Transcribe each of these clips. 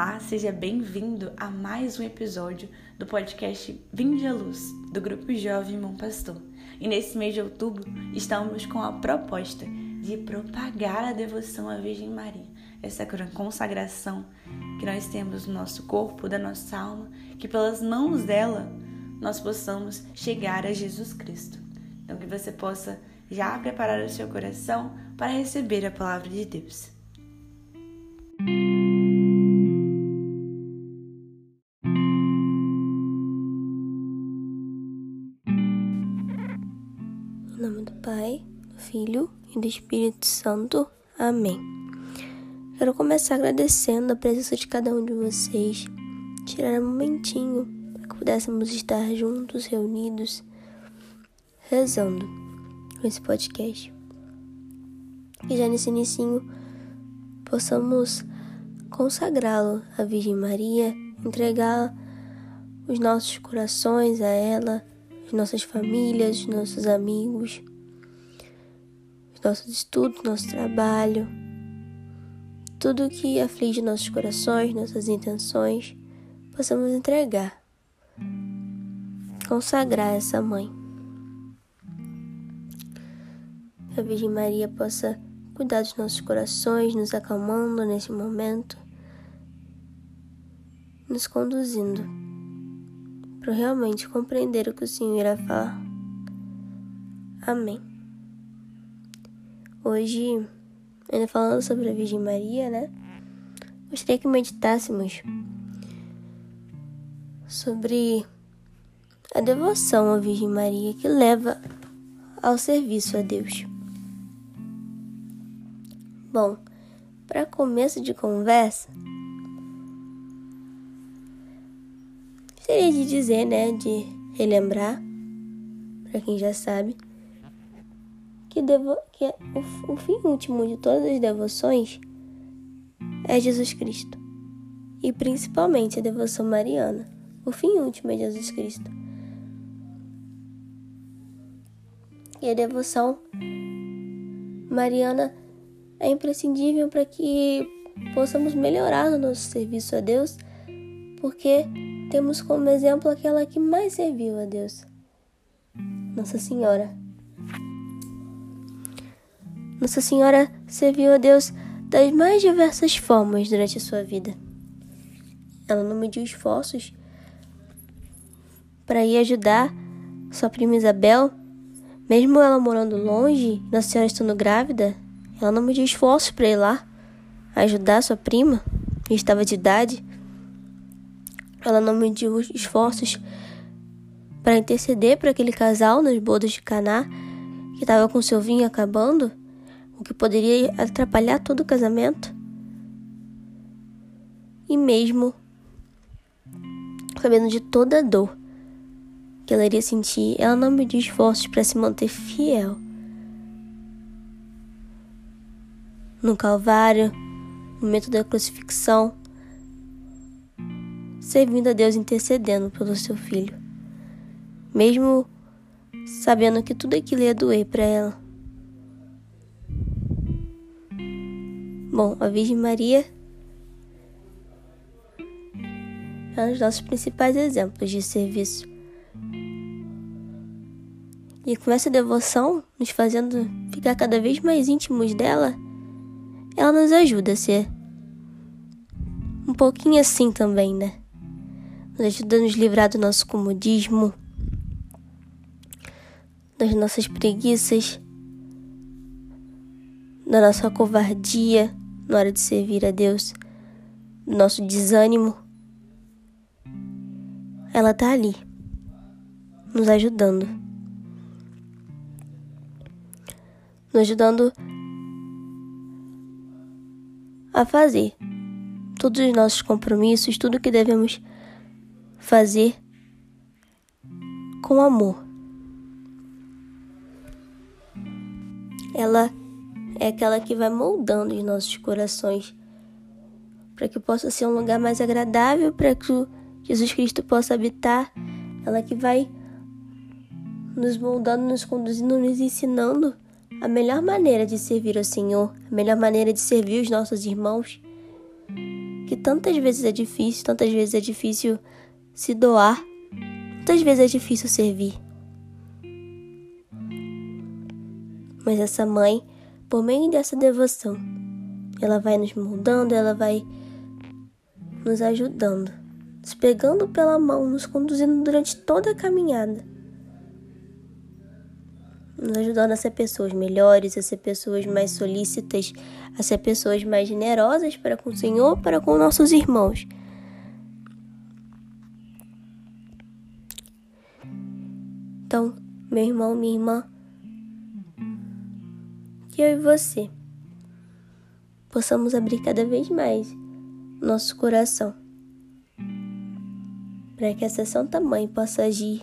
Olá, seja bem-vindo a mais um episódio do podcast Vinde à Luz, do Grupo Jovem Bom Pastor. E nesse mês de outubro estamos com a proposta de propagar a devoção à Virgem Maria, essa consagração que nós temos no nosso corpo, da nossa alma, que pelas mãos dela nós possamos chegar a Jesus Cristo. Então que você possa já preparar o seu coração para receber a palavra de Deus. Do Espírito Santo. Amém. Quero começar agradecendo a presença de cada um de vocês. Tirar um momentinho para que pudéssemos estar juntos, reunidos, rezando com esse podcast. E já nesse inicinho possamos consagrá-lo à Virgem Maria, entregar os nossos corações a ela as nossas famílias, os nossos amigos, os nossos estudos, nosso trabalho, tudo que aflige nossos corações, nossas intenções, possamos entregar, consagrar essa mãe. Que a Virgem Maria possa cuidar dos nossos corações, nos acalmando nesse momento, nos conduzindo para realmente compreender o que o Senhor irá falar. Amém. Hoje, ainda falando sobre a Virgem Maria, né? Gostaria que meditássemos sobre a devoção à Virgem Maria que leva ao serviço a Deus. Bom, para começo de conversa, Seria de dizer, né, de relembrar, para quem já sabe, que, devo, que o, o fim último de todas as devoções é Jesus Cristo. E principalmente a devoção mariana. O fim último é Jesus Cristo. E a devoção mariana é imprescindível para que possamos melhorar o nosso serviço a Deus, porque temos como exemplo aquela que mais serviu a Deus, Nossa Senhora. Nossa Senhora serviu a Deus das mais diversas formas durante a sua vida. Ela não mediu esforços para ir ajudar sua prima Isabel, mesmo ela morando longe, Nossa Senhora estando grávida, ela não mediu esforços para ir lá ajudar sua prima, que estava de idade. Ela não mediu esforços para interceder para aquele casal nas bodas de Caná, que estava com seu vinho acabando, o que poderia atrapalhar todo o casamento. E mesmo sabendo de toda a dor que ela iria sentir, ela não mediu esforços para se manter fiel. No Calvário, no momento da crucifixão, servindo a Deus intercedendo pelo seu filho, mesmo sabendo que tudo aquilo ia doer para ela. Bom, a Virgem Maria é um dos nossos principais exemplos de serviço. E com essa devoção, nos fazendo ficar cada vez mais íntimos dela, ela nos ajuda a ser um pouquinho assim também, né? nos ajuda a nos livrar do nosso comodismo, das nossas preguiças, da nossa covardia na hora de servir a Deus, nosso desânimo. Ela está ali, nos ajudando. Nos ajudando a fazer todos os nossos compromissos, tudo que devemos fazer com amor. Ela é aquela que vai moldando os nossos corações para que possa ser um lugar mais agradável, para que Jesus Cristo possa habitar. Ela que vai nos moldando, nos conduzindo, nos ensinando a melhor maneira de servir ao Senhor, a melhor maneira de servir os nossos irmãos. que tantas vezes é difícil, tantas vezes é difícil se doar, tantas vezes é difícil servir. Mas essa mãe, por meio dessa devoção, ela vai nos moldando, ela vai nos ajudando, nos pegando pela mão, nos conduzindo durante toda a caminhada nos ajudando a ser pessoas melhores, a ser pessoas mais solícitas, a ser pessoas mais generosas para com o Senhor, para com nossos irmãos. Então, meu irmão, minha irmã, que eu e você possamos abrir cada vez mais nosso coração para que essa Santa Mãe possa agir,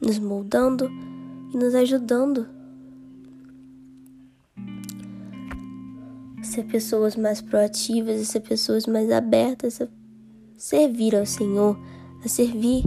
nos moldando e nos ajudando a ser pessoas mais proativas, a ser pessoas mais abertas a servir ao Senhor, a servir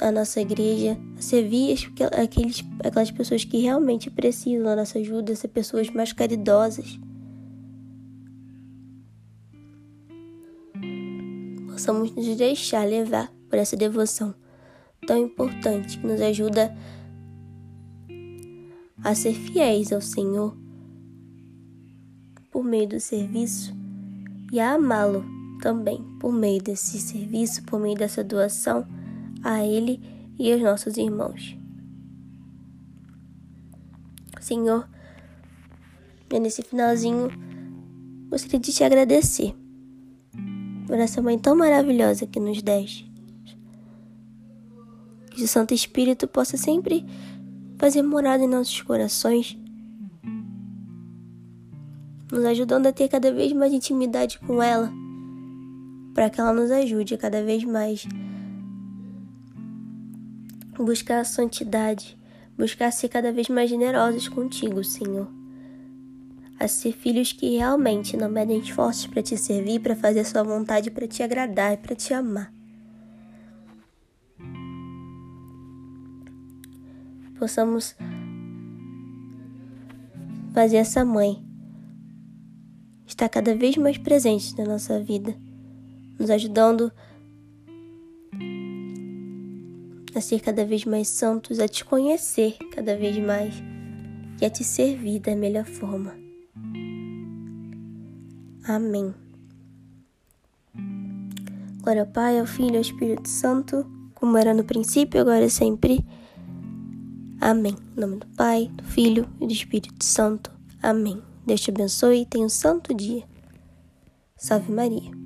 a nossa igreja, a servir aqueles, aquelas pessoas que realmente precisam da nossa ajuda, ser pessoas mais caridosas. Possamos nos deixar levar por essa devoção tão importante que nos ajuda a ser fiéis ao Senhor por meio do serviço e a amá-lo também por meio desse serviço, por meio dessa doação a Ele e aos nossos irmãos. Senhor, nesse finalzinho, gostaria de te agradecer por essa mãe tão maravilhosa que nos deste. Que o Santo Espírito possa sempre fazer morada em nossos corações, nos ajudando a ter cada vez mais intimidade com ela, para que ela nos ajude cada vez mais buscar a santidade, buscar ser cada vez mais generosos contigo, Senhor. A ser filhos que realmente não medem esforços para te servir, para fazer a sua vontade, para te agradar e para te amar. possamos fazer essa mãe estar cada vez mais presente na nossa vida, nos ajudando a ser cada vez mais santos, a te conhecer cada vez mais e a te servir da melhor forma. Amém. Glória ao Pai, ao Filho e ao Espírito Santo, como era no princípio, agora e sempre Amém. Em nome do Pai, do Filho e do Espírito Santo. Amém. Deus te abençoe e tenha um santo dia. Salve Maria.